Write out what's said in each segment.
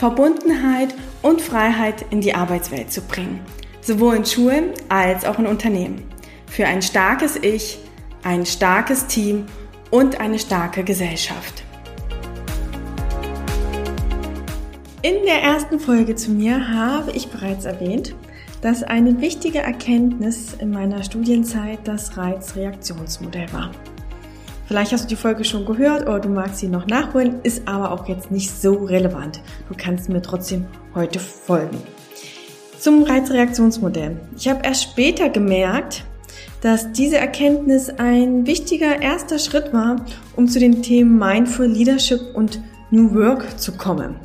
Verbundenheit und Freiheit in die Arbeitswelt zu bringen, sowohl in Schulen als auch in Unternehmen. Für ein starkes Ich, ein starkes Team und eine starke Gesellschaft. In der ersten Folge zu mir habe ich bereits erwähnt, dass eine wichtige Erkenntnis in meiner Studienzeit das Reizreaktionsmodell war. Vielleicht hast du die Folge schon gehört oder du magst sie noch nachholen, ist aber auch jetzt nicht so relevant. Du kannst mir trotzdem heute folgen. Zum Reizreaktionsmodell. Ich habe erst später gemerkt, dass diese Erkenntnis ein wichtiger erster Schritt war, um zu den Themen Mindful Leadership und New Work zu kommen.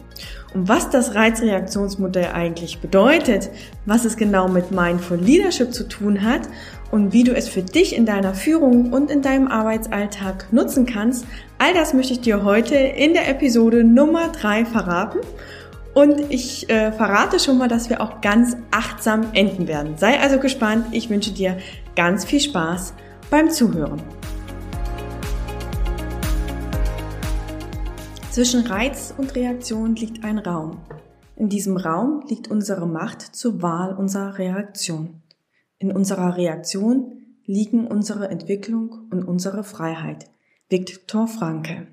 Und was das Reizreaktionsmodell eigentlich bedeutet, was es genau mit Mindful Leadership zu tun hat und wie du es für dich in deiner Führung und in deinem Arbeitsalltag nutzen kannst, all das möchte ich dir heute in der Episode Nummer drei verraten. Und ich äh, verrate schon mal, dass wir auch ganz achtsam enden werden. Sei also gespannt. Ich wünsche dir ganz viel Spaß beim Zuhören. Zwischen Reiz und Reaktion liegt ein Raum. In diesem Raum liegt unsere Macht zur Wahl unserer Reaktion. In unserer Reaktion liegen unsere Entwicklung und unsere Freiheit. Viktor Frankl.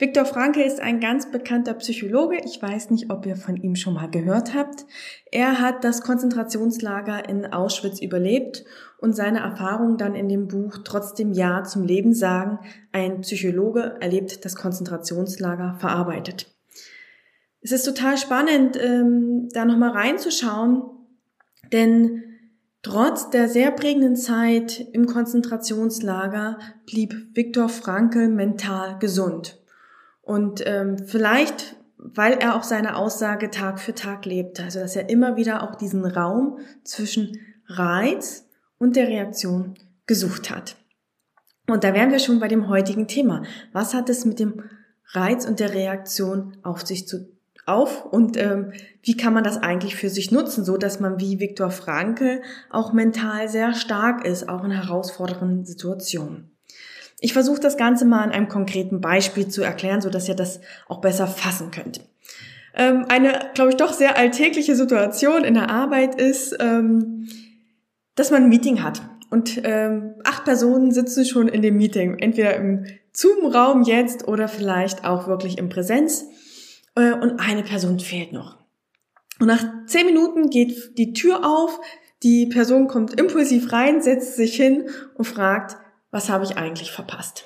Viktor Frankl ist ein ganz bekannter Psychologe. Ich weiß nicht, ob ihr von ihm schon mal gehört habt. Er hat das Konzentrationslager in Auschwitz überlebt und seine Erfahrungen dann in dem Buch Trotzdem Ja zum Leben sagen, ein Psychologe erlebt das Konzentrationslager verarbeitet. Es ist total spannend, ähm, da nochmal reinzuschauen, denn Trotz der sehr prägenden Zeit im Konzentrationslager blieb Viktor Frankl mental gesund. Und ähm, vielleicht, weil er auch seine Aussage Tag für Tag lebte, also dass er immer wieder auch diesen Raum zwischen Reiz und der Reaktion gesucht hat. Und da wären wir schon bei dem heutigen Thema. Was hat es mit dem Reiz und der Reaktion auf sich zu auf und ähm, wie kann man das eigentlich für sich nutzen, so dass man wie Viktor Frankl auch mental sehr stark ist, auch in herausfordernden Situationen. Ich versuche das Ganze mal an einem konkreten Beispiel zu erklären, so dass ihr das auch besser fassen könnt. Ähm, eine, glaube ich, doch sehr alltägliche Situation in der Arbeit ist, ähm, dass man ein Meeting hat. Und ähm, acht Personen sitzen schon in dem Meeting, entweder im Zoom-Raum jetzt oder vielleicht auch wirklich in Präsenz. Äh, und eine Person fehlt noch. Und nach zehn Minuten geht die Tür auf, die Person kommt impulsiv rein, setzt sich hin und fragt, was habe ich eigentlich verpasst?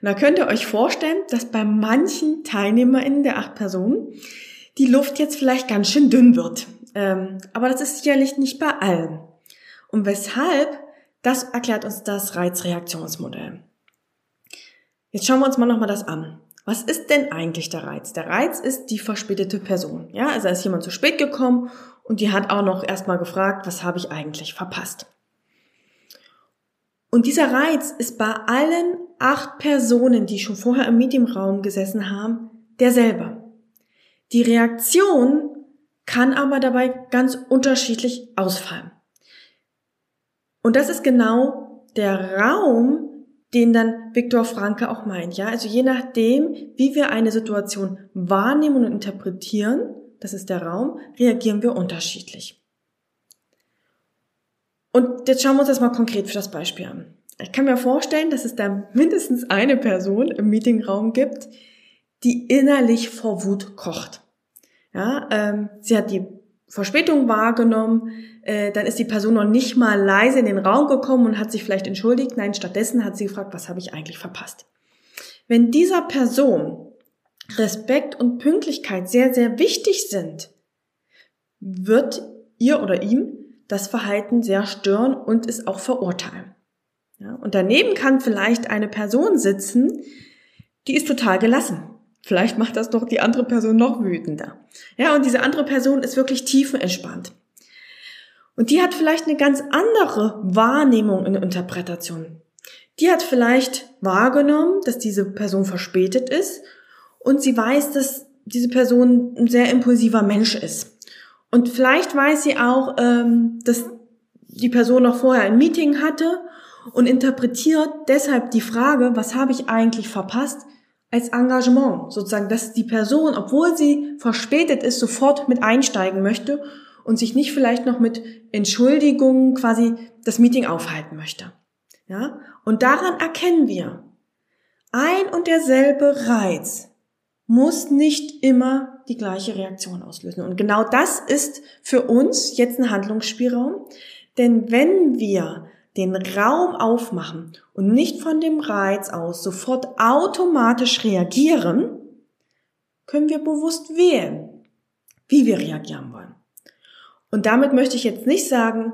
Und da könnt ihr euch vorstellen, dass bei manchen TeilnehmerInnen der acht Personen die Luft jetzt vielleicht ganz schön dünn wird. Ähm, aber das ist sicherlich nicht bei allen. Und weshalb, das erklärt uns das Reizreaktionsmodell. Jetzt schauen wir uns mal nochmal das an. Was ist denn eigentlich der Reiz? Der Reiz ist die verspätete Person. Ja, also ist jemand zu spät gekommen und die hat auch noch erstmal gefragt, was habe ich eigentlich verpasst? Und dieser Reiz ist bei allen acht Personen, die schon vorher im Mediumraum gesessen haben, derselbe. Die Reaktion kann aber dabei ganz unterschiedlich ausfallen. Und das ist genau der Raum, den dann Viktor Franke auch meint. Ja, also je nachdem, wie wir eine Situation wahrnehmen und interpretieren, das ist der Raum, reagieren wir unterschiedlich. Und jetzt schauen wir uns das mal konkret für das Beispiel an. Ich kann mir vorstellen, dass es da mindestens eine Person im Meetingraum gibt, die innerlich vor Wut kocht. Ja, ähm, sie hat die Verspätung wahrgenommen, äh, dann ist die Person noch nicht mal leise in den Raum gekommen und hat sich vielleicht entschuldigt. Nein, stattdessen hat sie gefragt, was habe ich eigentlich verpasst? Wenn dieser Person Respekt und Pünktlichkeit sehr, sehr wichtig sind, wird ihr oder ihm das Verhalten sehr stören und es auch verurteilen. Ja, und daneben kann vielleicht eine Person sitzen, die ist total gelassen. Vielleicht macht das doch die andere Person noch wütender. Ja, und diese andere Person ist wirklich tiefenentspannt. Und die hat vielleicht eine ganz andere Wahrnehmung in Interpretation. Die hat vielleicht wahrgenommen, dass diese Person verspätet ist und sie weiß, dass diese Person ein sehr impulsiver Mensch ist. Und vielleicht weiß sie auch, ähm, dass die Person noch vorher ein Meeting hatte und interpretiert deshalb die Frage, was habe ich eigentlich verpasst, als Engagement. Sozusagen, dass die Person, obwohl sie verspätet ist, sofort mit einsteigen möchte und sich nicht vielleicht noch mit Entschuldigungen quasi das Meeting aufhalten möchte. Ja? Und daran erkennen wir, ein und derselbe Reiz muss nicht immer die gleiche Reaktion auslösen. Und genau das ist für uns jetzt ein Handlungsspielraum. Denn wenn wir den Raum aufmachen und nicht von dem Reiz aus sofort automatisch reagieren, können wir bewusst wählen, wie wir reagieren wollen. Und damit möchte ich jetzt nicht sagen,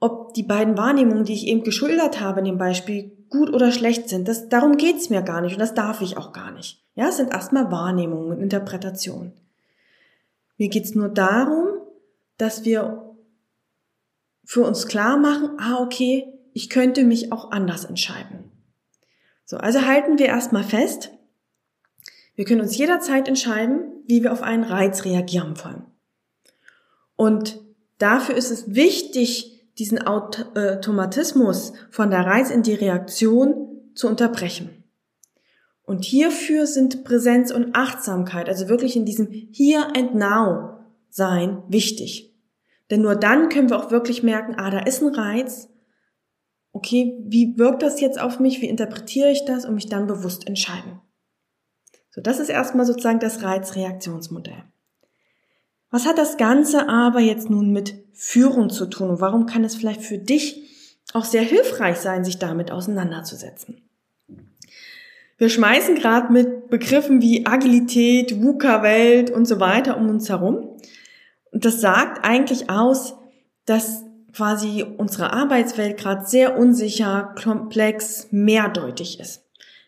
ob die beiden Wahrnehmungen, die ich eben geschildert habe in dem Beispiel, gut oder schlecht sind. Das, darum geht's mir gar nicht und das darf ich auch gar nicht. Ja, es sind erstmal Wahrnehmungen und Interpretationen. Mir geht's nur darum, dass wir für uns klar machen, ah, okay, ich könnte mich auch anders entscheiden. So, also halten wir erstmal fest, wir können uns jederzeit entscheiden, wie wir auf einen Reiz reagieren wollen. Und dafür ist es wichtig, diesen Automatismus von der Reiz in die Reaktion zu unterbrechen. Und hierfür sind Präsenz und Achtsamkeit, also wirklich in diesem Here and Now sein, wichtig. Denn nur dann können wir auch wirklich merken, ah, da ist ein Reiz. Okay, wie wirkt das jetzt auf mich? Wie interpretiere ich das? Und mich dann bewusst entscheiden. So, das ist erstmal sozusagen das Reizreaktionsmodell. Was hat das Ganze aber jetzt nun mit Führung zu tun und warum kann es vielleicht für dich auch sehr hilfreich sein, sich damit auseinanderzusetzen? Wir schmeißen gerade mit Begriffen wie Agilität, VUCA-Welt und so weiter um uns herum. Und das sagt eigentlich aus, dass quasi unsere Arbeitswelt gerade sehr unsicher, komplex, mehrdeutig ist.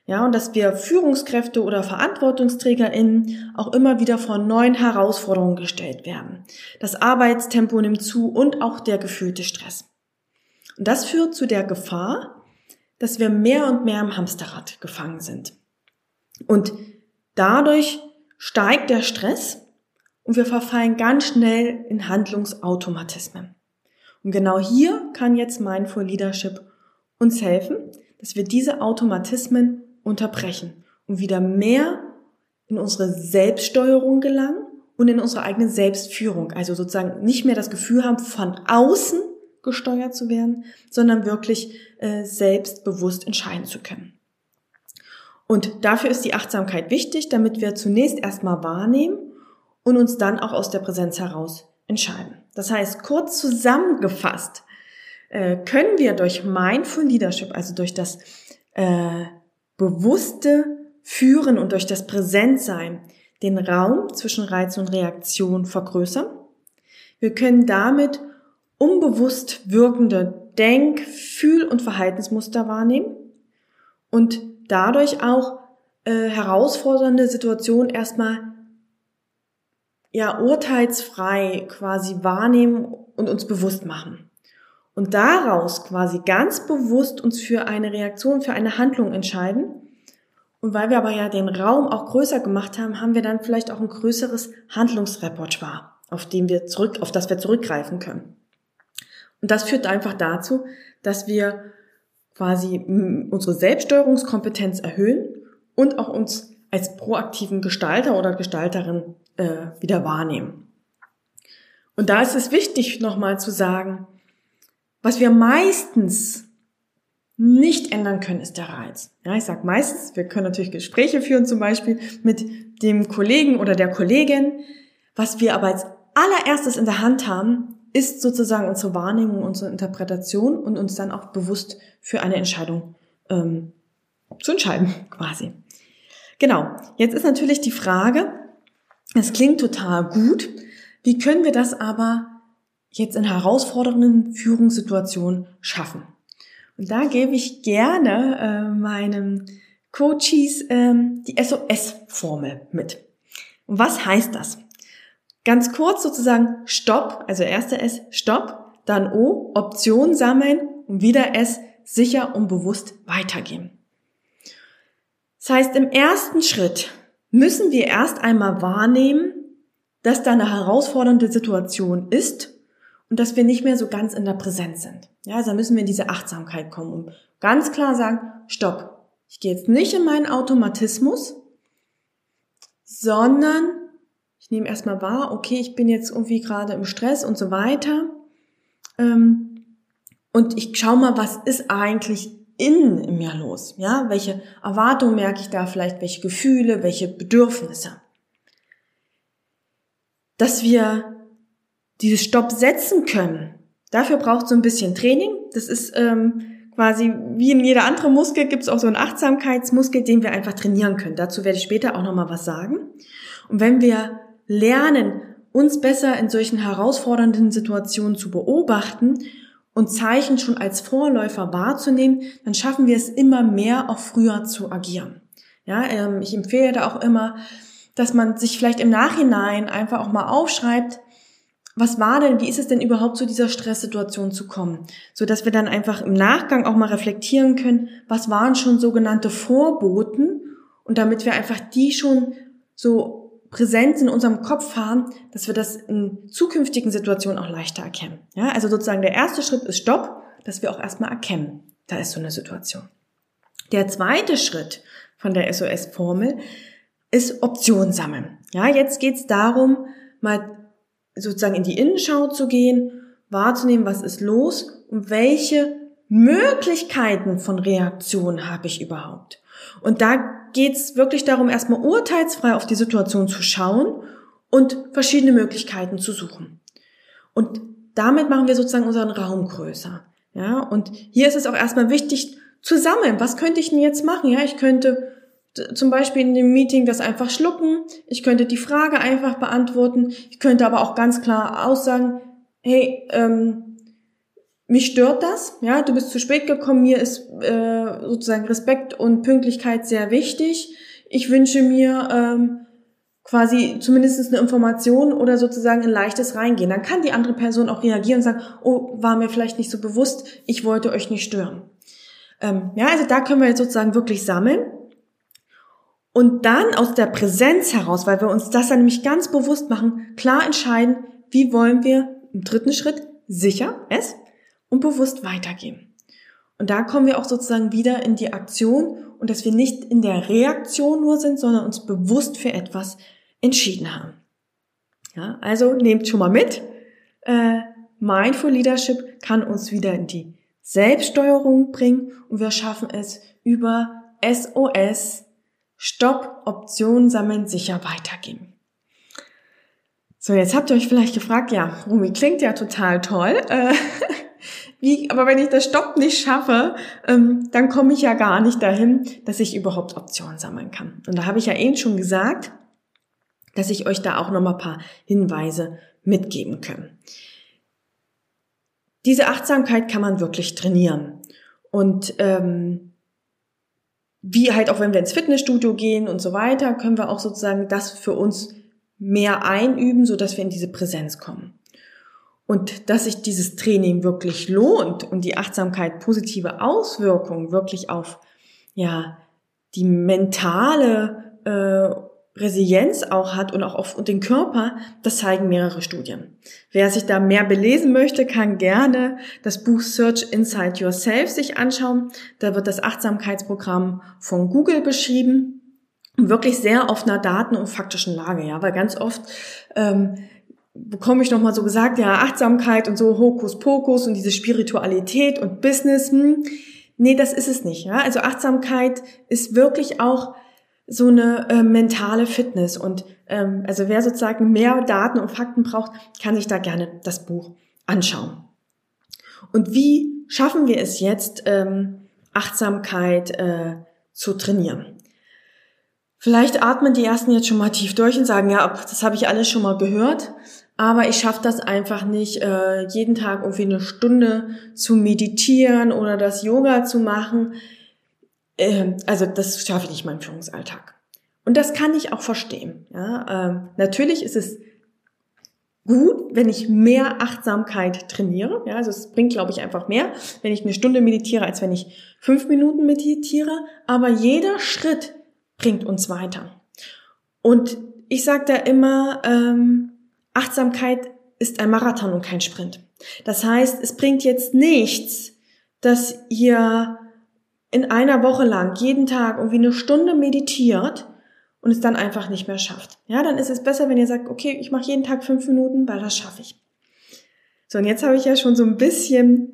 Ja, und dass wir Führungskräfte oder VerantwortungsträgerInnen auch immer wieder vor neuen Herausforderungen gestellt werden. Das Arbeitstempo nimmt zu und auch der gefühlte Stress. Und das führt zu der Gefahr, dass wir mehr und mehr im Hamsterrad gefangen sind. Und dadurch steigt der Stress und wir verfallen ganz schnell in Handlungsautomatismen. Und genau hier kann jetzt Mindful Leadership uns helfen, dass wir diese Automatismen unterbrechen und wieder mehr in unsere Selbststeuerung gelangen und in unsere eigene Selbstführung. Also sozusagen nicht mehr das Gefühl haben, von außen gesteuert zu werden, sondern wirklich äh, selbstbewusst entscheiden zu können. Und dafür ist die Achtsamkeit wichtig, damit wir zunächst erstmal wahrnehmen und uns dann auch aus der Präsenz heraus entscheiden. Das heißt, kurz zusammengefasst, äh, können wir durch Mindful Leadership, also durch das äh, bewusste Führen und durch das Präsentsein den Raum zwischen Reiz und Reaktion vergrößern. Wir können damit unbewusst wirkende Denk-, Fühl- und Verhaltensmuster wahrnehmen und dadurch auch äh, herausfordernde Situationen erstmal ja urteilsfrei quasi wahrnehmen und uns bewusst machen und daraus quasi ganz bewusst uns für eine Reaktion, für eine Handlung entscheiden. Und weil wir aber ja den Raum auch größer gemacht haben, haben wir dann vielleicht auch ein größeres Handlungsrepertoire, auf dem wir zurück, auf das wir zurückgreifen können. Und das führt einfach dazu, dass wir quasi unsere Selbststeuerungskompetenz erhöhen und auch uns als proaktiven Gestalter oder Gestalterin äh, wieder wahrnehmen. Und da ist es wichtig, nochmal zu sagen, was wir meistens nicht ändern können, ist der Reiz. Ja, ich sage meistens, wir können natürlich Gespräche führen, zum Beispiel mit dem Kollegen oder der Kollegin. Was wir aber als allererstes in der Hand haben, ist sozusagen unsere Wahrnehmung, unsere Interpretation und uns dann auch bewusst für eine Entscheidung ähm, zu entscheiden, quasi. Genau. Jetzt ist natürlich die Frage, es klingt total gut. Wie können wir das aber jetzt in herausfordernden Führungssituationen schaffen. Und da gebe ich gerne äh, meinem Coaches ähm, die SOS-Formel mit. Und was heißt das? Ganz kurz sozusagen Stopp, also erste S, Stopp, dann O, Option sammeln und wieder S, sicher und bewusst weitergehen. Das heißt, im ersten Schritt müssen wir erst einmal wahrnehmen, dass da eine herausfordernde Situation ist und dass wir nicht mehr so ganz in der Präsenz sind. Ja, also müssen wir in diese Achtsamkeit kommen und ganz klar sagen, stopp, ich gehe jetzt nicht in meinen Automatismus, sondern ich nehme erstmal wahr, okay, ich bin jetzt irgendwie gerade im Stress und so weiter. Ähm, und ich schaue mal, was ist eigentlich innen in mir los? Ja, welche Erwartungen merke ich da vielleicht, welche Gefühle, welche Bedürfnisse? Dass wir dieses Stopp setzen können, dafür braucht so ein bisschen Training. Das ist ähm, quasi wie in jeder andere Muskel gibt es auch so einen Achtsamkeitsmuskel, den wir einfach trainieren können. Dazu werde ich später auch nochmal was sagen. Und wenn wir lernen, uns besser in solchen herausfordernden Situationen zu beobachten und Zeichen schon als Vorläufer wahrzunehmen, dann schaffen wir es immer mehr, auch früher zu agieren. Ja, ähm, ich empfehle da auch immer, dass man sich vielleicht im Nachhinein einfach auch mal aufschreibt, was war denn, wie ist es denn überhaupt zu dieser Stresssituation zu kommen, so dass wir dann einfach im Nachgang auch mal reflektieren können, was waren schon sogenannte Vorboten und damit wir einfach die schon so Präsenz in unserem Kopf haben, dass wir das in zukünftigen Situationen auch leichter erkennen. Ja, also sozusagen der erste Schritt ist Stopp, dass wir auch erstmal erkennen, da ist so eine Situation. Der zweite Schritt von der SOS-Formel ist Option sammeln. Ja, jetzt geht's darum, mal sozusagen in die Innenschau zu gehen, wahrzunehmen, was ist los und welche Möglichkeiten von Reaktion habe ich überhaupt. Und da geht es wirklich darum, erstmal urteilsfrei auf die Situation zu schauen und verschiedene Möglichkeiten zu suchen. Und damit machen wir sozusagen unseren Raum größer. Ja, und hier ist es auch erstmal wichtig zu sammeln. Was könnte ich denn jetzt machen? Ja, ich könnte zum Beispiel in dem Meeting das einfach schlucken. Ich könnte die Frage einfach beantworten. Ich könnte aber auch ganz klar aussagen, hey, ähm, mich stört das, ja, du bist zu spät gekommen, mir ist äh, sozusagen Respekt und Pünktlichkeit sehr wichtig. Ich wünsche mir ähm, quasi zumindest eine Information oder sozusagen ein leichtes Reingehen. Dann kann die andere Person auch reagieren und sagen, oh, war mir vielleicht nicht so bewusst, ich wollte euch nicht stören. Ähm, ja, also da können wir jetzt sozusagen wirklich sammeln. Und dann aus der Präsenz heraus, weil wir uns das dann nämlich ganz bewusst machen, klar entscheiden, wie wollen wir im dritten Schritt sicher es und bewusst weitergehen. Und da kommen wir auch sozusagen wieder in die Aktion und dass wir nicht in der Reaktion nur sind, sondern uns bewusst für etwas entschieden haben. Ja, also nehmt schon mal mit. Äh, Mindful Leadership kann uns wieder in die Selbststeuerung bringen und wir schaffen es über SOS, Stopp, Optionen sammeln, sicher weitergehen. So, jetzt habt ihr euch vielleicht gefragt, ja, Rumi klingt ja total toll. Äh, wie, aber wenn ich das Stopp nicht schaffe, ähm, dann komme ich ja gar nicht dahin, dass ich überhaupt Optionen sammeln kann. Und da habe ich ja eben schon gesagt, dass ich euch da auch noch mal ein paar Hinweise mitgeben kann. Diese Achtsamkeit kann man wirklich trainieren. Und ähm, wie halt auch wenn wir ins Fitnessstudio gehen und so weiter, können wir auch sozusagen das für uns mehr einüben, so dass wir in diese Präsenz kommen und dass sich dieses Training wirklich lohnt und die Achtsamkeit positive Auswirkungen wirklich auf ja die mentale äh, Resilienz auch hat und auch auf den Körper, das zeigen mehrere Studien. Wer sich da mehr belesen möchte, kann gerne das Buch Search Inside Yourself sich anschauen. Da wird das Achtsamkeitsprogramm von Google beschrieben. Wirklich sehr auf einer Daten- und faktischen Lage, ja, weil ganz oft ähm, bekomme ich nochmal so gesagt, ja, Achtsamkeit und so Hokuspokus und diese Spiritualität und Business. Hm. Nee, das ist es nicht. Ja? Also Achtsamkeit ist wirklich auch so eine äh, mentale Fitness. Und ähm, also wer sozusagen mehr Daten und Fakten braucht, kann sich da gerne das Buch anschauen. Und wie schaffen wir es jetzt, ähm, Achtsamkeit äh, zu trainieren? Vielleicht atmen die ersten jetzt schon mal tief durch und sagen, ja, das habe ich alles schon mal gehört. Aber ich schaffe das einfach nicht, äh, jeden Tag irgendwie eine Stunde zu meditieren oder das Yoga zu machen. äh, also das schaffe ich nicht in meinem Führungsalltag. Und das kann ich auch verstehen. Ja, ähm, natürlich ist es gut, wenn ich mehr Achtsamkeit trainiere. Ja, also es bringt, glaube ich, einfach mehr, wenn ich eine Stunde meditiere, als wenn ich fünf Minuten meditiere. Aber jeder Schritt bringt uns weiter. Und ich sage da immer, ähm, Achtsamkeit ist ein Marathon und kein Sprint. Das heißt, es bringt jetzt nichts, dass ihr in einer Woche lang jeden Tag irgendwie eine Stunde meditiert und es dann einfach nicht mehr schafft. Ja, dann ist es besser, wenn ihr sagt, okay, ich mache jeden Tag fünf Minuten, weil das schaffe ich. So, und jetzt habe ich ja schon so ein bisschen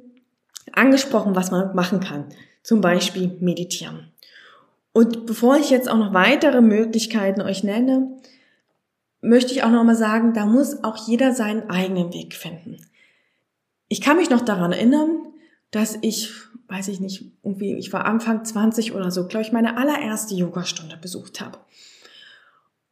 angesprochen, was man machen kann. Zum Beispiel meditieren. Und bevor ich jetzt auch noch weitere Möglichkeiten euch nenne, möchte ich auch noch mal sagen, da muss auch jeder seinen eigenen Weg finden. Ich kann mich noch daran erinnern, dass ich, weiß ich nicht, irgendwie, ich war Anfang 20 oder so, glaube ich, meine allererste Yogastunde besucht habe.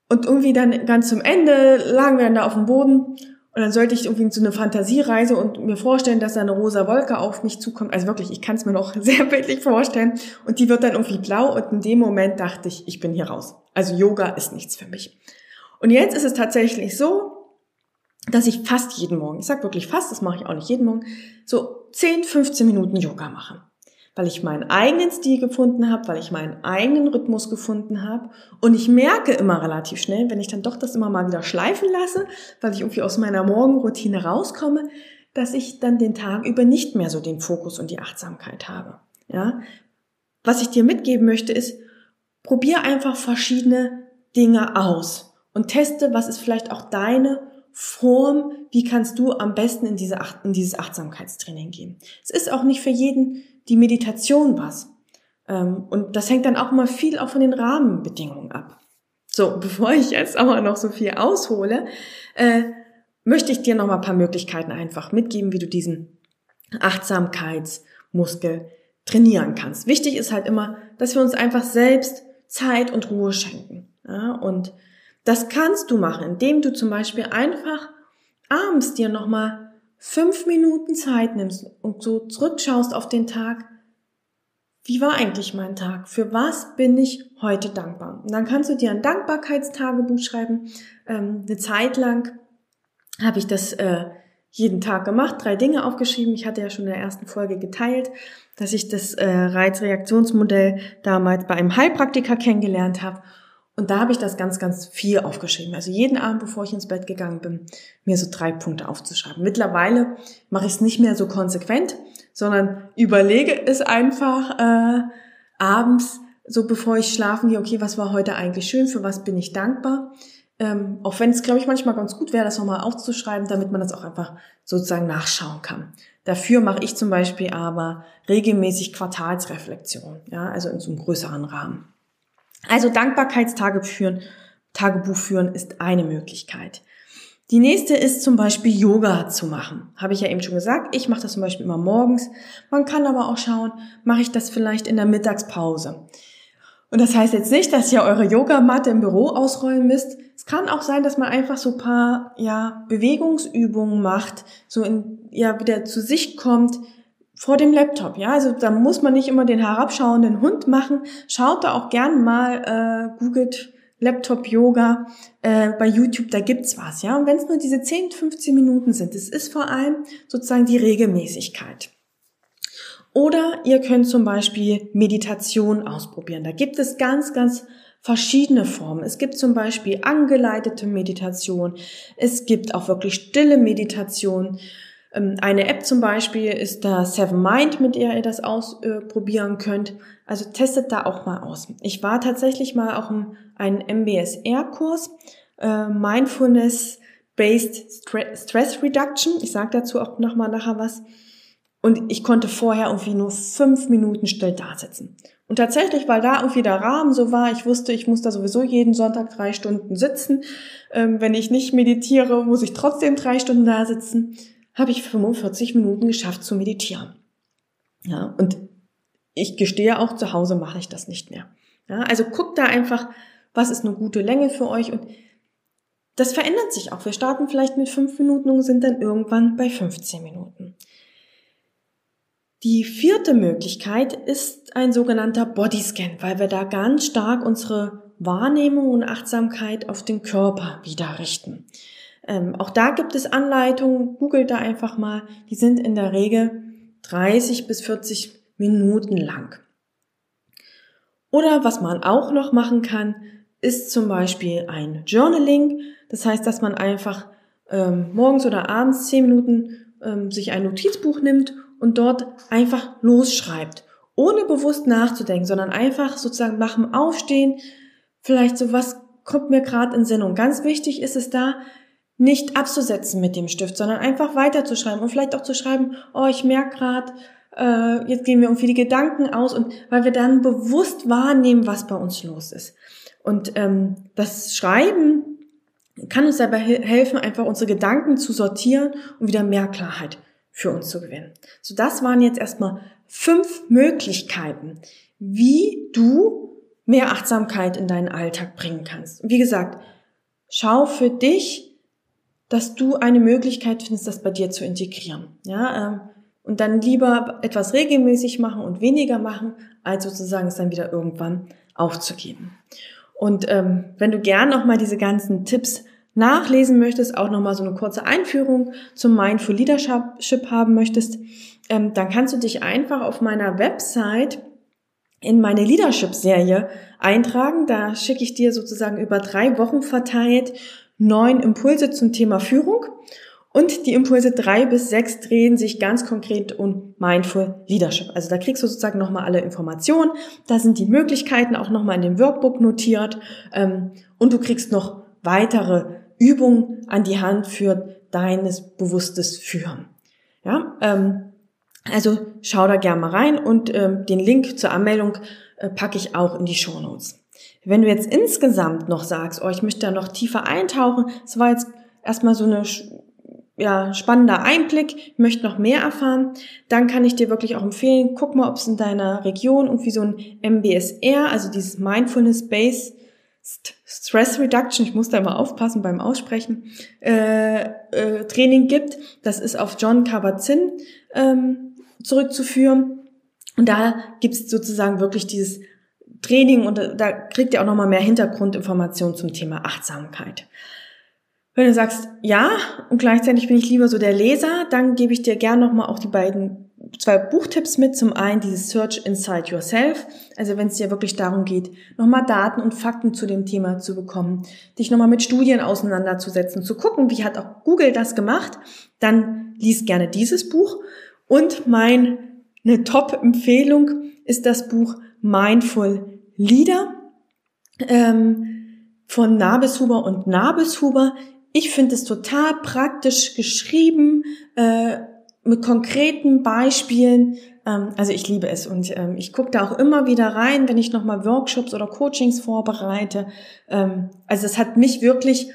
Und irgendwie dann ganz zum Ende lagen wir dann da auf dem Boden und dann sollte ich irgendwie so eine Fantasiereise und mir vorstellen, dass da eine rosa Wolke auf mich zukommt. Also wirklich, ich kann es mir noch sehr bildlich vorstellen. Und die wird dann irgendwie blau und in dem Moment dachte ich, ich bin hier raus. Also Yoga ist nichts für mich. Und jetzt ist es tatsächlich so, dass ich fast jeden Morgen, ich sag wirklich fast, das mache ich auch nicht jeden Morgen, so 10, 15 Minuten Yoga mache. Weil ich meinen eigenen Stil gefunden habe, weil ich meinen eigenen Rhythmus gefunden habe. Und ich merke immer relativ schnell, wenn ich dann doch das immer mal wieder schleifen lasse, weil ich irgendwie aus meiner Morgenroutine rauskomme, dass ich dann den Tag über nicht mehr so den Fokus und die Achtsamkeit habe. Ja? Was ich dir mitgeben möchte ist, probier einfach verschiedene Dinge aus und teste, was ist vielleicht auch deine Form, wie kannst du am besten in, diese, in dieses Achtsamkeitstraining gehen. Es ist auch nicht für jeden die Meditation was. Ähm, und das hängt dann auch mal viel auch von den Rahmenbedingungen ab. So, bevor ich jetzt aber noch so viel aushole, äh, möchte ich dir noch mal ein paar Möglichkeiten einfach mitgeben, wie du diesen Achtsamkeitsmuskel trainieren kannst. Wichtig ist halt immer, dass wir uns einfach selbst Zeit und Ruhe schenken. Ja, und das kannst du machen, indem du zum Beispiel einfach abends dir nochmal fünf Minuten Zeit nimmst und so zurückschaust auf den Tag. Wie war eigentlich mein Tag? Für was bin ich heute dankbar? Und dann kannst du dir ein Dankbarkeitstagebuch schreiben. Ähm, eine Zeit lang habe ich das äh, jeden Tag gemacht, drei Dinge aufgeschrieben. Ich hatte ja schon in der ersten Folge geteilt, dass ich das äh, Reizreaktionsmodell damals bei einem Heilpraktiker kennengelernt habe. Und da habe ich das ganz, ganz viel aufgeschrieben. Also jeden Abend, bevor ich ins Bett gegangen bin, mir so drei Punkte aufzuschreiben. Mittlerweile mache ich es nicht mehr so konsequent, sondern überlege es einfach äh, abends, so bevor ich schlafen gehe, okay, was war heute eigentlich schön, für was bin ich dankbar. Ähm, auch wenn es, glaube ich, manchmal ganz gut wäre, das nochmal aufzuschreiben, damit man das auch einfach sozusagen nachschauen kann. Dafür mache ich zum Beispiel aber regelmäßig Quartalsreflexion, ja, also in so einem größeren Rahmen. Also Dankbarkeitstage führen, Tagebuch führen ist eine Möglichkeit. Die nächste ist zum Beispiel Yoga zu machen. Habe ich ja eben schon gesagt. Ich mache das zum Beispiel immer morgens. Man kann aber auch schauen, mache ich das vielleicht in der Mittagspause. Und das heißt jetzt nicht, dass ihr eure Yogamatte im Büro ausrollen müsst. Es kann auch sein, dass man einfach so paar ja, Bewegungsübungen macht, so in, ja, wieder zu sich kommt, vor dem Laptop, ja, also da muss man nicht immer den herabschauenden Hund machen. Schaut da auch gern mal, äh, googelt Laptop Yoga äh, bei YouTube, da gibt's was, ja. Und wenn es nur diese 10, 15 Minuten sind, das ist vor allem sozusagen die Regelmäßigkeit. Oder ihr könnt zum Beispiel Meditation ausprobieren. Da gibt es ganz, ganz verschiedene Formen. Es gibt zum Beispiel angeleitete Meditation. Es gibt auch wirklich stille Meditation. Ähm, eine App zum Beispiel ist da Seven Mind, mit der ihr das ausprobieren könnt. Also testet da auch mal aus. Ich war tatsächlich mal auch in einem MBSR-Kurs, äh, Mindfulness Based Stress Reduction. Ich sage dazu auch nochmal nachher was. Und ich konnte vorher irgendwie nur fünf Minuten still da sitzen. Und tatsächlich, weil da irgendwie der Rahmen so war, ich wusste, ich muss da sowieso jeden Sonntag drei Stunden sitzen. Ähm, wenn ich nicht meditiere, muss ich trotzdem drei Stunden da sitzen habe ich 45 Minuten geschafft zu meditieren. Ja, und ich gestehe auch, zu Hause mache ich das nicht mehr. Ja, also guckt da einfach, was ist eine gute Länge für euch und das verändert sich auch. Wir starten vielleicht mit 5 Minuten und sind dann irgendwann bei 15 Minuten. Die vierte Möglichkeit ist ein sogenannter Bodyscan, weil wir da ganz stark unsere Wahrnehmung und Achtsamkeit auf den Körper wieder richten. Ähm, auch da gibt es Anleitungen, googelt da einfach mal, die sind in der Regel 30 bis 40 Minuten lang. Oder was man auch noch machen kann, ist zum Beispiel ein Journaling. Das heißt, dass man einfach ähm, morgens oder abends 10 Minuten ähm, sich ein Notizbuch nimmt und dort einfach losschreibt, ohne bewusst nachzudenken, sondern einfach sozusagen nach dem Aufstehen vielleicht so was kommt mir gerade in Sinn. Und ganz wichtig ist es da, nicht abzusetzen mit dem Stift, sondern einfach weiterzuschreiben und vielleicht auch zu schreiben, oh, ich merke gerade, äh, jetzt gehen wir irgendwie die Gedanken aus und weil wir dann bewusst wahrnehmen, was bei uns los ist. Und ähm, das Schreiben kann uns dabei helfen, einfach unsere Gedanken zu sortieren und wieder mehr Klarheit für uns zu gewinnen. So, das waren jetzt erstmal fünf Möglichkeiten, wie du mehr Achtsamkeit in deinen Alltag bringen kannst. wie gesagt, schau für dich, dass du eine Möglichkeit findest, das bei dir zu integrieren. Ja, ähm, und dann lieber etwas regelmäßig machen und weniger machen, als sozusagen es dann wieder irgendwann aufzugeben. Und ähm, wenn du gern nochmal diese ganzen Tipps nachlesen möchtest, auch nochmal so eine kurze Einführung zum Mindful Leadership haben möchtest, ähm, dann kannst du dich einfach auf meiner Website in meine Leadership-Serie eintragen. Da schicke ich dir sozusagen über drei Wochen verteilt neun Impulse zum Thema Führung und die Impulse drei bis sechs drehen sich ganz konkret um Mindful Leadership. Also da kriegst du sozusagen nochmal alle Informationen. Da sind die Möglichkeiten auch nochmal in dem Workbook notiert. Ähm, und du kriegst noch weitere Übungen an die Hand für deines bewusstes Führen. Ja, ähm, also schau da gerne mal rein und ähm, den Link zur Anmeldung äh, packe ich auch in die Show Notes. Wenn du jetzt insgesamt noch sagst, oh, ich möchte da noch tiefer eintauchen, das war jetzt erstmal so eine ja, spannender Einblick, ich möchte noch mehr erfahren, dann kann ich dir wirklich auch empfehlen, guck mal, ob es in deiner Region irgendwie so ein MBSR, also dieses Mindfulness Based Stress Reduction, ich muss da immer aufpassen beim Aussprechen, äh, äh, Training gibt. Das ist auf John Kabat-Zinn ähm, zurückzuführen. Und da gibt es sozusagen wirklich dieses Training und da kriegt ihr auch nochmal mehr Hintergrundinformationen zum Thema Achtsamkeit. Wenn du sagst, ja, und gleichzeitig bin ich lieber so der Leser, dann gebe ich dir gerne nochmal auch die beiden, zwei Buchtipps mit. Zum einen dieses Search Inside Yourself. Also wenn es dir wirklich darum geht, nochmal Daten und Fakten zu dem Thema zu bekommen, dich nochmal mit Studien auseinanderzusetzen, zu gucken, wie hat auch Google das gemacht, dann lies gerne dieses Buch. Und meine Top-Empfehlung ist das Buch Mindful Leader ähm, von Nabeshuber und Nabeshuber. Ich finde es total praktisch geschrieben, äh, mit konkreten Beispielen. Ähm, also ich liebe es und ähm, ich gucke da auch immer wieder rein, wenn ich nochmal Workshops oder Coachings vorbereite. Ähm, also es hat mich wirklich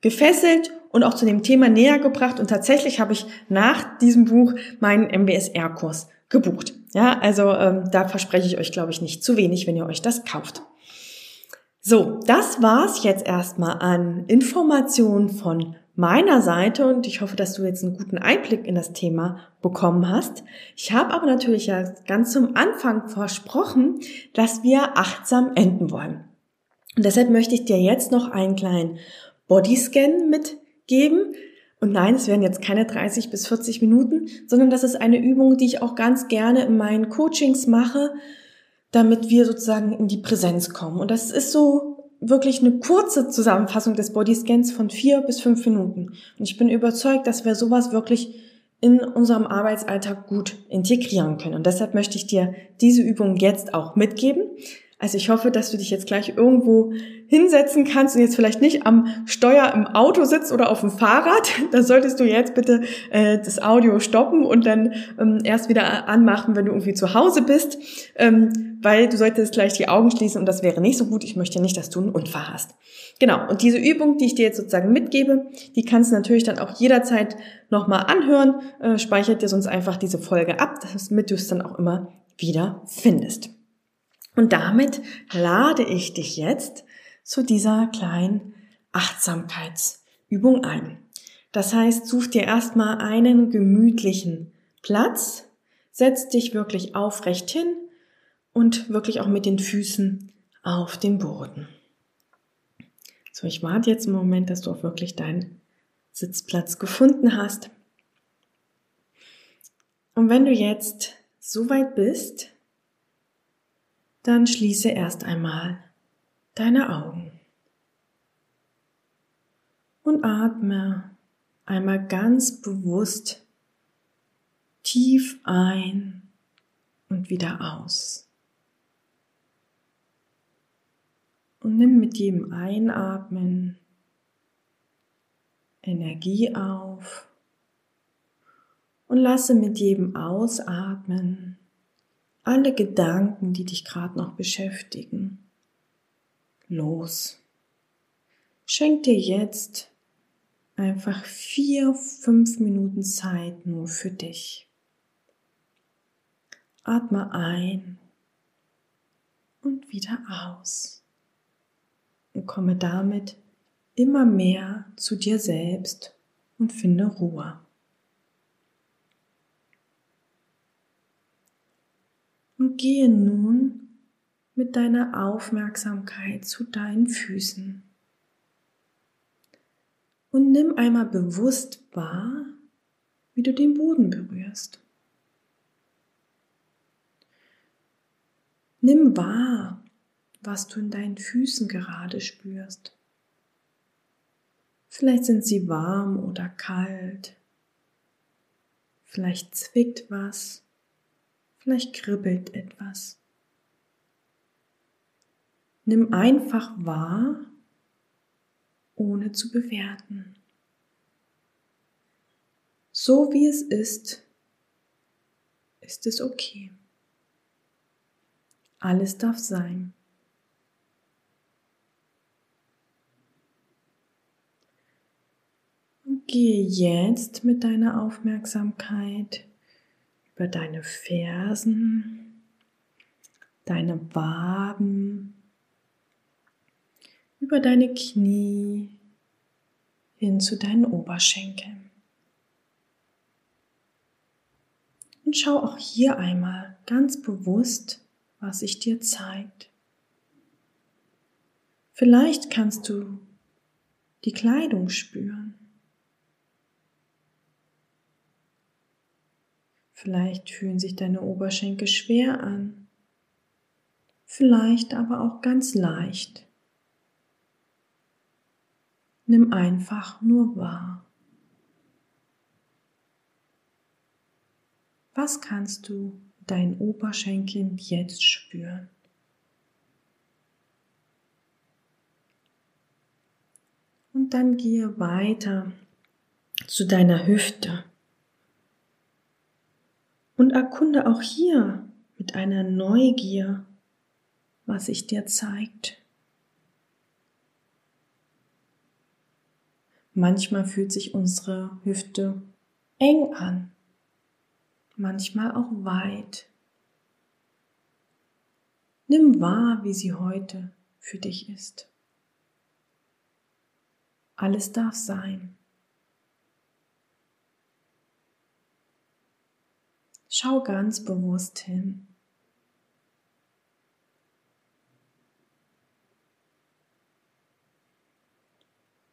gefesselt und auch zu dem Thema näher gebracht und tatsächlich habe ich nach diesem Buch meinen MBSR-Kurs gebucht. Ja, also ähm, da verspreche ich euch, glaube ich, nicht zu wenig, wenn ihr euch das kauft. So, das war's jetzt erstmal an Informationen von meiner Seite und ich hoffe, dass du jetzt einen guten Einblick in das Thema bekommen hast. Ich habe aber natürlich ja ganz zum Anfang versprochen, dass wir achtsam enden wollen. Und deshalb möchte ich dir jetzt noch einen kleinen Bodyscan mitgeben, und nein, es werden jetzt keine 30 bis 40 Minuten, sondern das ist eine Übung, die ich auch ganz gerne in meinen Coachings mache, damit wir sozusagen in die Präsenz kommen. Und das ist so wirklich eine kurze Zusammenfassung des Bodyscans von vier bis fünf Minuten. Und ich bin überzeugt, dass wir sowas wirklich in unserem Arbeitsalltag gut integrieren können. Und deshalb möchte ich dir diese Übung jetzt auch mitgeben. Also ich hoffe, dass du dich jetzt gleich irgendwo hinsetzen kannst und jetzt vielleicht nicht am Steuer im Auto sitzt oder auf dem Fahrrad. Da solltest du jetzt bitte äh, das Audio stoppen und dann ähm, erst wieder anmachen, wenn du irgendwie zu Hause bist, ähm, weil du solltest gleich die Augen schließen und das wäre nicht so gut. Ich möchte nicht, dass du einen Unfall hast. Genau, und diese Übung, die ich dir jetzt sozusagen mitgebe, die kannst du natürlich dann auch jederzeit nochmal anhören. Äh, speichert dir sonst einfach diese Folge ab, damit du es dann auch immer wieder findest. Und damit lade ich dich jetzt zu dieser kleinen Achtsamkeitsübung ein. Das heißt, such dir erstmal einen gemütlichen Platz, setz dich wirklich aufrecht hin und wirklich auch mit den Füßen auf den Boden. So, ich warte jetzt einen Moment, dass du auch wirklich deinen Sitzplatz gefunden hast. Und wenn du jetzt so weit bist, dann schließe erst einmal deine Augen und atme einmal ganz bewusst tief ein und wieder aus. Und nimm mit jedem Einatmen Energie auf und lasse mit jedem Ausatmen alle Gedanken, die dich gerade noch beschäftigen, los. Schenk dir jetzt einfach vier, fünf Minuten Zeit nur für dich. Atme ein und wieder aus und komme damit immer mehr zu dir selbst und finde Ruhe. Und gehe nun mit deiner Aufmerksamkeit zu deinen Füßen. Und nimm einmal bewusst wahr, wie du den Boden berührst. Nimm wahr, was du in deinen Füßen gerade spürst. Vielleicht sind sie warm oder kalt. Vielleicht zwickt was. Vielleicht kribbelt etwas. Nimm einfach wahr, ohne zu bewerten. So wie es ist, ist es okay. Alles darf sein. Und gehe jetzt mit deiner Aufmerksamkeit über deine Fersen, deine Waden, über deine Knie hin zu deinen Oberschenkeln. Und schau auch hier einmal ganz bewusst was sich dir zeigt. Vielleicht kannst du die Kleidung spüren. Vielleicht fühlen sich deine Oberschenkel schwer an, vielleicht aber auch ganz leicht. Nimm einfach nur wahr. Was kannst du deinen Oberschenkeln jetzt spüren. Und dann gehe weiter zu deiner Hüfte und erkunde auch hier mit einer Neugier, was sich dir zeigt. Manchmal fühlt sich unsere Hüfte eng an manchmal auch weit. Nimm wahr, wie sie heute für dich ist. Alles darf sein. Schau ganz bewusst hin.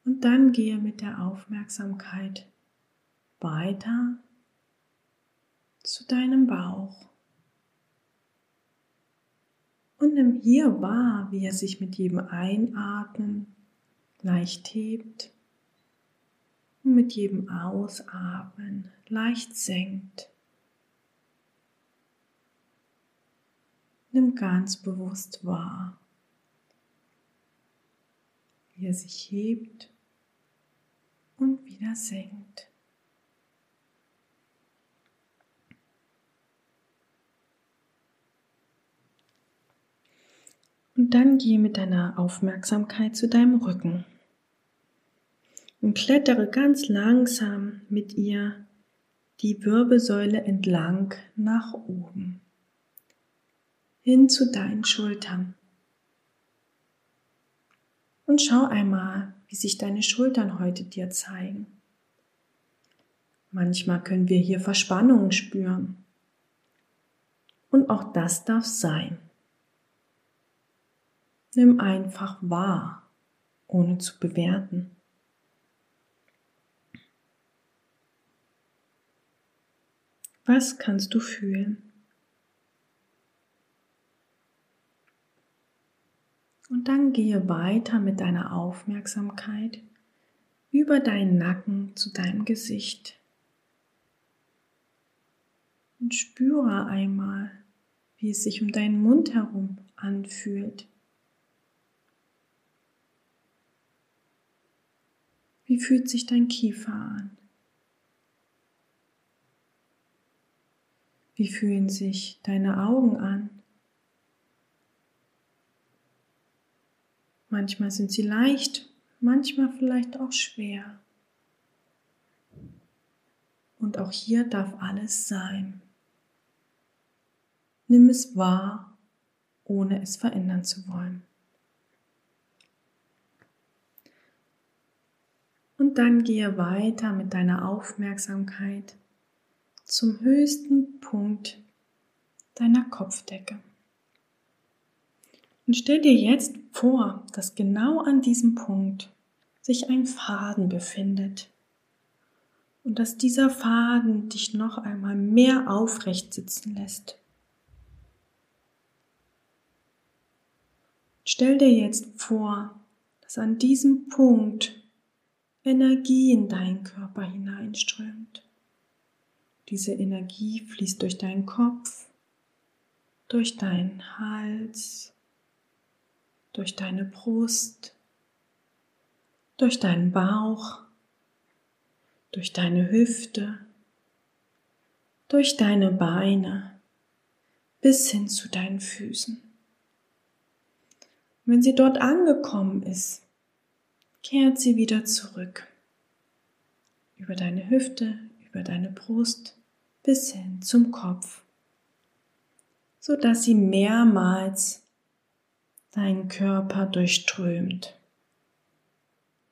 Und dann gehe mit der Aufmerksamkeit weiter zu deinem Bauch. Und nimm hier wahr, wie er sich mit jedem Einatmen leicht hebt und mit jedem Ausatmen leicht senkt. Nimm ganz bewusst wahr, wie er sich hebt und wieder senkt. Und dann geh mit deiner Aufmerksamkeit zu deinem Rücken und klettere ganz langsam mit ihr die Wirbelsäule entlang nach oben, hin zu deinen Schultern. Und schau einmal, wie sich deine Schultern heute dir zeigen. Manchmal können wir hier Verspannungen spüren. Und auch das darf sein. Nimm einfach wahr, ohne zu bewerten. Was kannst du fühlen? Und dann gehe weiter mit deiner Aufmerksamkeit über deinen Nacken zu deinem Gesicht. Und spüre einmal, wie es sich um deinen Mund herum anfühlt. Wie fühlt sich dein Kiefer an? Wie fühlen sich deine Augen an? Manchmal sind sie leicht, manchmal vielleicht auch schwer. Und auch hier darf alles sein. Nimm es wahr, ohne es verändern zu wollen. Und dann gehe weiter mit deiner Aufmerksamkeit zum höchsten Punkt deiner Kopfdecke. Und stell dir jetzt vor, dass genau an diesem Punkt sich ein Faden befindet und dass dieser Faden dich noch einmal mehr aufrecht sitzen lässt. Stell dir jetzt vor, dass an diesem Punkt Energie in deinen Körper hineinströmt. Diese Energie fließt durch deinen Kopf, durch deinen Hals, durch deine Brust, durch deinen Bauch, durch deine Hüfte, durch deine Beine bis hin zu deinen Füßen. Wenn sie dort angekommen ist, kehrt sie wieder zurück. Über deine Hüfte, über deine Brust bis hin zum Kopf, so dass sie mehrmals deinen Körper durchströmt.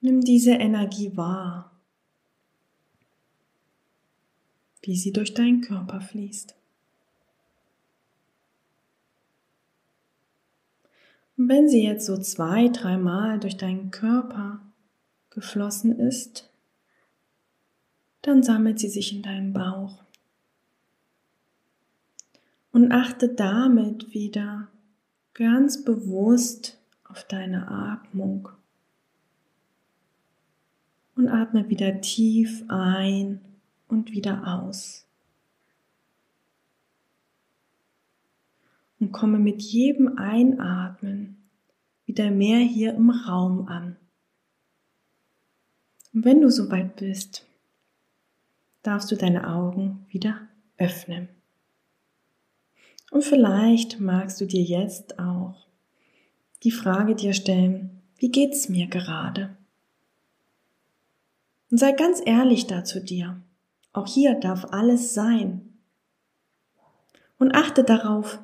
Nimm diese Energie wahr, wie sie durch deinen Körper fließt. Und wenn sie jetzt so zwei, dreimal durch deinen Körper geflossen ist, dann sammelt sie sich in deinem Bauch. Und achte damit wieder ganz bewusst auf deine Atmung. Und atme wieder tief ein und wieder aus. Und komme mit jedem Einatmen wieder mehr hier im Raum an. Und wenn du soweit bist, darfst du deine Augen wieder öffnen. Und vielleicht magst du dir jetzt auch die Frage dir stellen, wie geht's mir gerade? Und sei ganz ehrlich da zu dir. Auch hier darf alles sein. Und achte darauf,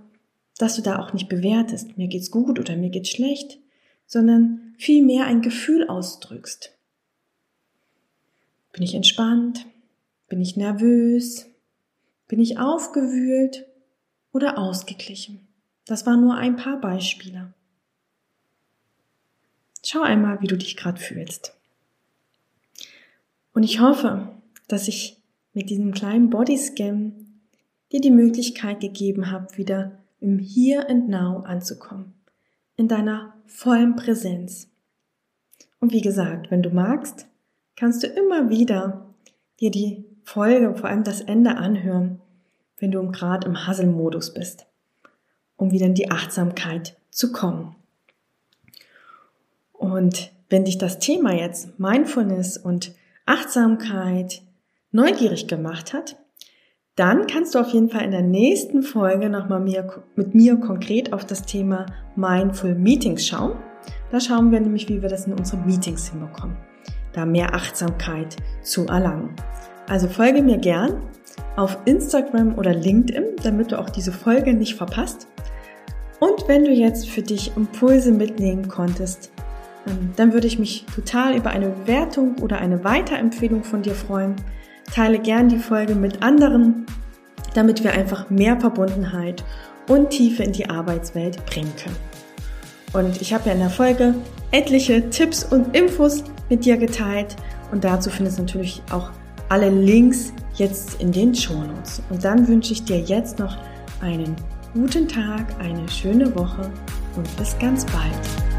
dass du da auch nicht bewertest, mir geht's gut oder mir geht's schlecht, sondern vielmehr ein Gefühl ausdrückst. Bin ich entspannt? Bin ich nervös? Bin ich aufgewühlt? Oder ausgeglichen. Das waren nur ein paar Beispiele. Schau einmal, wie du dich gerade fühlst. Und ich hoffe, dass ich mit diesem kleinen Bodyscan dir die Möglichkeit gegeben habe, wieder im Here and Now anzukommen, in deiner vollen Präsenz. Und wie gesagt, wenn du magst, kannst du immer wieder dir die Folge, vor allem das Ende anhören wenn du gerade im Hustle-Modus bist, um wieder in die Achtsamkeit zu kommen. Und wenn dich das Thema jetzt Mindfulness und Achtsamkeit neugierig gemacht hat, dann kannst du auf jeden Fall in der nächsten Folge nochmal mit mir konkret auf das Thema Mindful Meetings schauen. Da schauen wir nämlich, wie wir das in unseren Meetings hinbekommen, da mehr Achtsamkeit zu erlangen. Also folge mir gern auf Instagram oder LinkedIn, damit du auch diese Folge nicht verpasst. Und wenn du jetzt für dich Impulse mitnehmen konntest, ähm, dann würde ich mich total über eine Bewertung oder eine Weiterempfehlung von dir freuen. Teile gern die Folge mit anderen, damit wir einfach mehr Verbundenheit und Tiefe in die Arbeitswelt bringen können. Und ich habe ja in der Folge etliche Tipps und Infos mit dir geteilt und dazu findest du natürlich auch alle Links jetzt in den Shownotes. Und dann wünsche ich dir jetzt noch einen guten Tag, eine schöne Woche und bis ganz bald.